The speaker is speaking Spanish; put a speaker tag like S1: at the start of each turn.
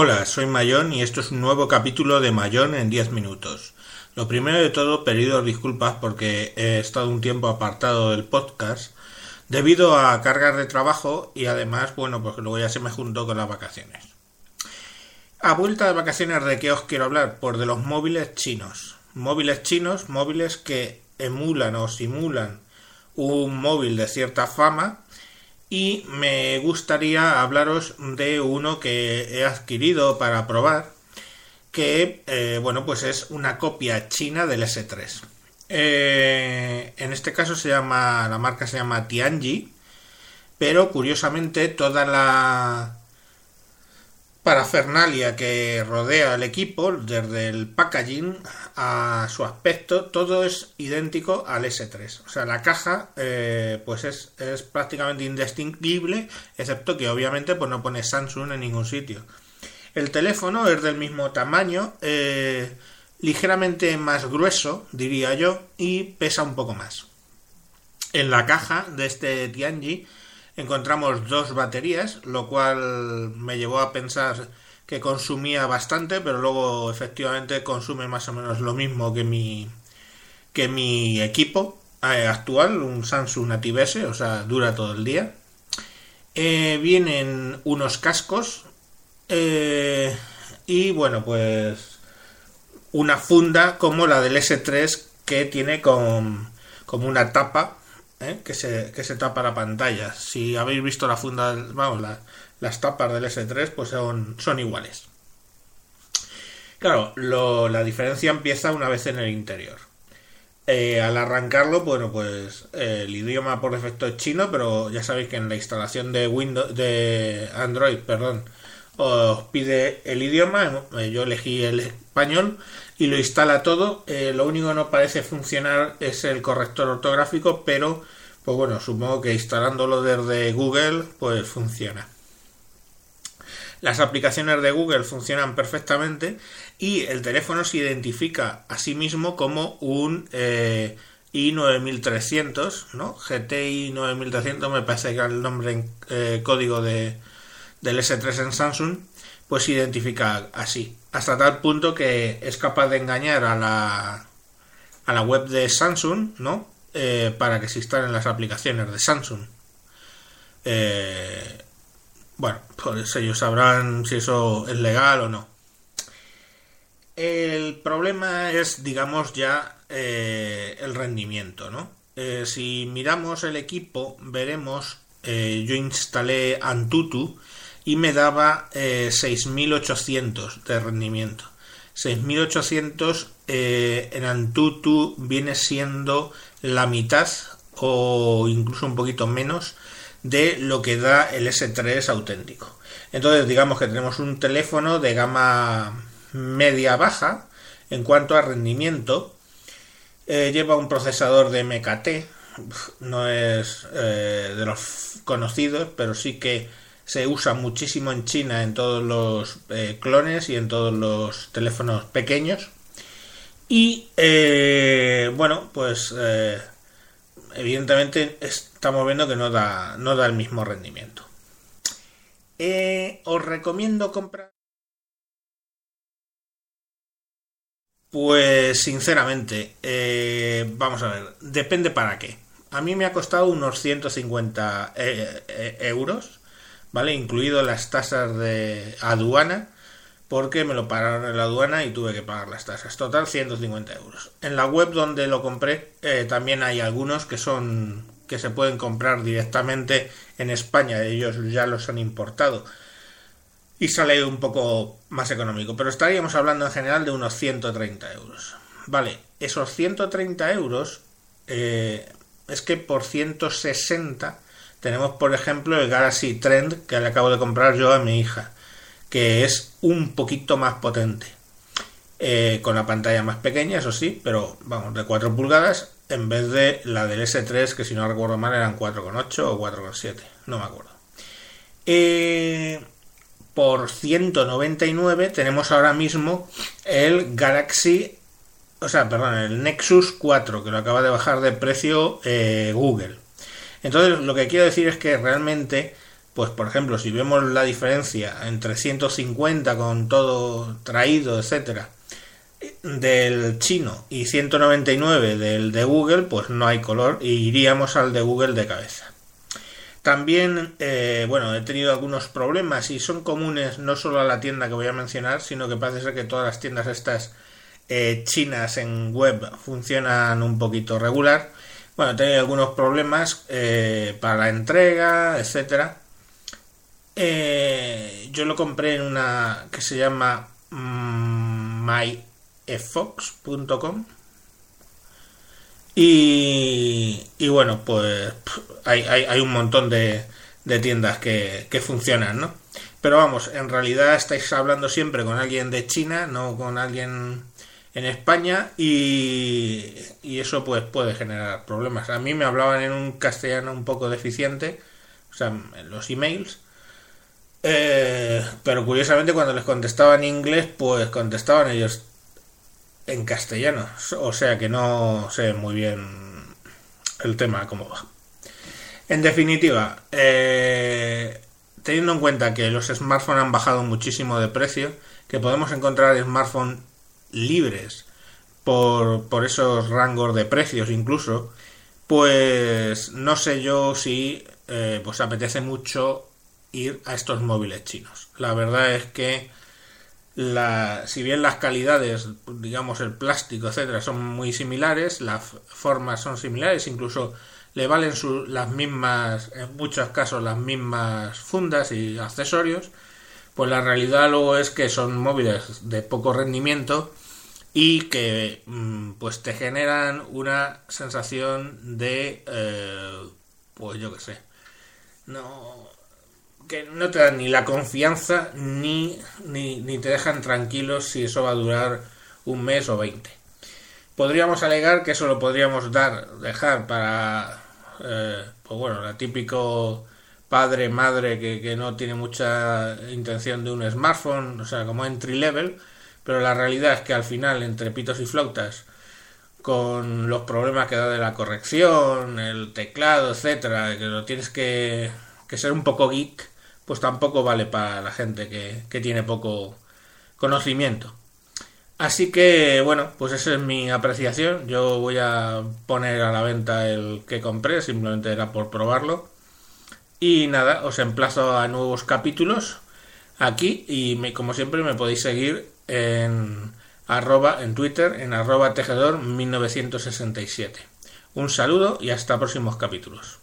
S1: Hola, soy Mayón y esto es un nuevo capítulo de Mayón en 10 minutos. Lo primero de todo, pedido disculpas porque he estado un tiempo apartado del podcast debido a cargas de trabajo y además, bueno, porque luego ya se me juntó con las vacaciones. A vuelta de vacaciones, ¿de qué os quiero hablar? Pues de los móviles chinos. Móviles chinos, móviles que emulan o simulan un móvil de cierta fama y me gustaría hablaros de uno que he adquirido para probar que eh, bueno pues es una copia china del S3 eh, en este caso se llama la marca se llama Tianji pero curiosamente toda la parafernalia que rodea el equipo, desde el packaging a su aspecto, todo es idéntico al S3. O sea, la caja eh, pues es, prácticamente indistinguible, excepto que obviamente pues no pone Samsung en ningún sitio. El teléfono es del mismo tamaño, eh, ligeramente más grueso, diría yo, y pesa un poco más. En la caja de este Tianji encontramos dos baterías, lo cual me llevó a pensar que consumía bastante, pero luego efectivamente consume más o menos lo mismo que mi que mi equipo eh, actual, un Samsung Native S, o sea, dura todo el día. Eh, vienen unos cascos eh, y bueno, pues una funda como la del S3 que tiene como una tapa ¿eh? que, se, que se tapa la pantalla. Si habéis visto la funda, vamos, las tapas del S3, pues son, son iguales. Claro, la diferencia empieza una vez en el interior. Eh, al arrancarlo, bueno, pues el idioma por defecto es chino, pero ya sabéis que en la instalación de Windows, de Android, perdón, os pide el idioma. Yo elegí el español y lo instala todo. Eh, lo único que no parece funcionar es el corrector ortográfico, pero pues bueno, supongo que instalándolo desde Google pues funciona. Las aplicaciones de Google funcionan perfectamente y el teléfono se identifica a sí mismo como un eh, i9300, ¿no? GTI 9300 me parece que es el nombre en eh, código de, del S3 en Samsung, pues identifica así hasta tal punto que es capaz de engañar a la, a la web de Samsung, ¿no? Eh, para que se instalen las aplicaciones de Samsung. Eh, bueno, pues ellos sabrán si eso es legal o no. El problema es, digamos, ya eh, el rendimiento, ¿no? si miramos el equipo, veremos, yo instalé Antutu y me daba 6.800 eh, de rendimiento. 6.800 eh, en Antutu viene siendo la mitad o incluso un poquito menos de lo que da el S3 auténtico. Entonces digamos que tenemos un teléfono de gama media baja en cuanto a rendimiento. Eh, lleva un procesador de MKT, no es de los conocidos, pero sí que se usa muchísimo en China en todos los eh, clones y en todos los teléfonos pequeños. Y eh, bueno, pues eh, evidentemente estamos viendo que no da, no da el mismo rendimiento. os recomiendo comprar. Pues sinceramente, vamos a ver, depende para qué. A mí me ha costado unos 150 euros ¿vale? Incluido las tasas de aduana, porque me lo pararon en la aduana y tuve que pagar las tasas. Total 150 euros. En la web donde lo compré eh, también hay algunos que son que se pueden comprar directamente en España, ellos ya los han importado y sale un poco más económico, pero estaríamos hablando en general de unos 130 euros. Vale, esos 130 euros eh, es que por 160 tenemos, por ejemplo, el Galaxy Trend que le acabo de comprar yo a mi hija, que es un poquito más potente. Eh, con la pantalla más pequeña, eso sí, pero vamos, de 4 pulgadas, en vez de la del S3, que si no recuerdo mal eran 4,8 o 4,7, no me acuerdo. Eh, por 199 tenemos ahora mismo el Galaxy, o sea, perdón, el Nexus 4, que lo acaba de bajar de precio eh, Google. Entonces, lo que quiero decir es que realmente pues por ejemplo, si vemos la diferencia entre 150 con todo traído, etcétera, del chino y 199 del de Google, pues no hay color y iríamos al de Google de cabeza. También, eh, bueno, he tenido algunos problemas y son comunes no solo a la tienda que voy a mencionar, sino que parece ser que todas las tiendas estas eh, chinas en web funcionan un poquito regular. Bueno, tenido algunos problemas eh, para la entrega, etcétera. yo lo compré en una que se llama mm, myfox.com y, y bueno, pues hay, hay, un montón de, de tiendas que, que, funcionan, ¿no? Pero vamos, en realidad estáis hablando siempre con alguien de China, no con alguien en España y, eso pues puede generar problemas. A mí me hablaban en un castellano un poco deficiente, o sea, en los emails, eh, pero curiosamente cuando les contestaba en inglés, pues contestaban ellos en castellano. O sea que no sé muy bien el tema cómo va. En definitiva, eh, teniendo en cuenta que los smartphones han bajado muchísimo de precio, que podemos encontrar smartphones libres por, por esos rangos de precios incluso, pues no sé yo si eh, pues apetece mucho ir a estos móviles chinos. La verdad es que la, si bien las calidades, digamos el plástico, etcétera, son muy similares, las formas son similares, incluso le valen las mismas, en muchos casos las mismas fundas y accesorios, pues la realidad luego es que son móviles de poco rendimiento y que mm, pues te generan una sensación de eh, pues yo qué sé no que no te dan ni la confianza ni, ni, te dejan tranquilos si eso va a durar un mes o veinte. Podríamos alegar que eso lo podríamos dar, dejar para, eh, pues bueno, la típico padre, madre que, que, no tiene mucha intención de un smartphone, o sea, como entry level, pero la realidad es que al final, entre pitos y flautas, con los problemas que da de la corrección, el teclado, etcétera, que lo tienes que, que ser un poco geek, pues tampoco vale para la gente que, tiene poco conocimiento. Así que, bueno, pues esa es mi apreciación. Yo voy a poner a la venta el que compré, simplemente era por probarlo. Y nada, os emplazo a nuevos capítulos aquí y como siempre me podéis seguir en arroba en Twitter en arroba tejedor 1967. Un saludo y hasta próximos capítulos.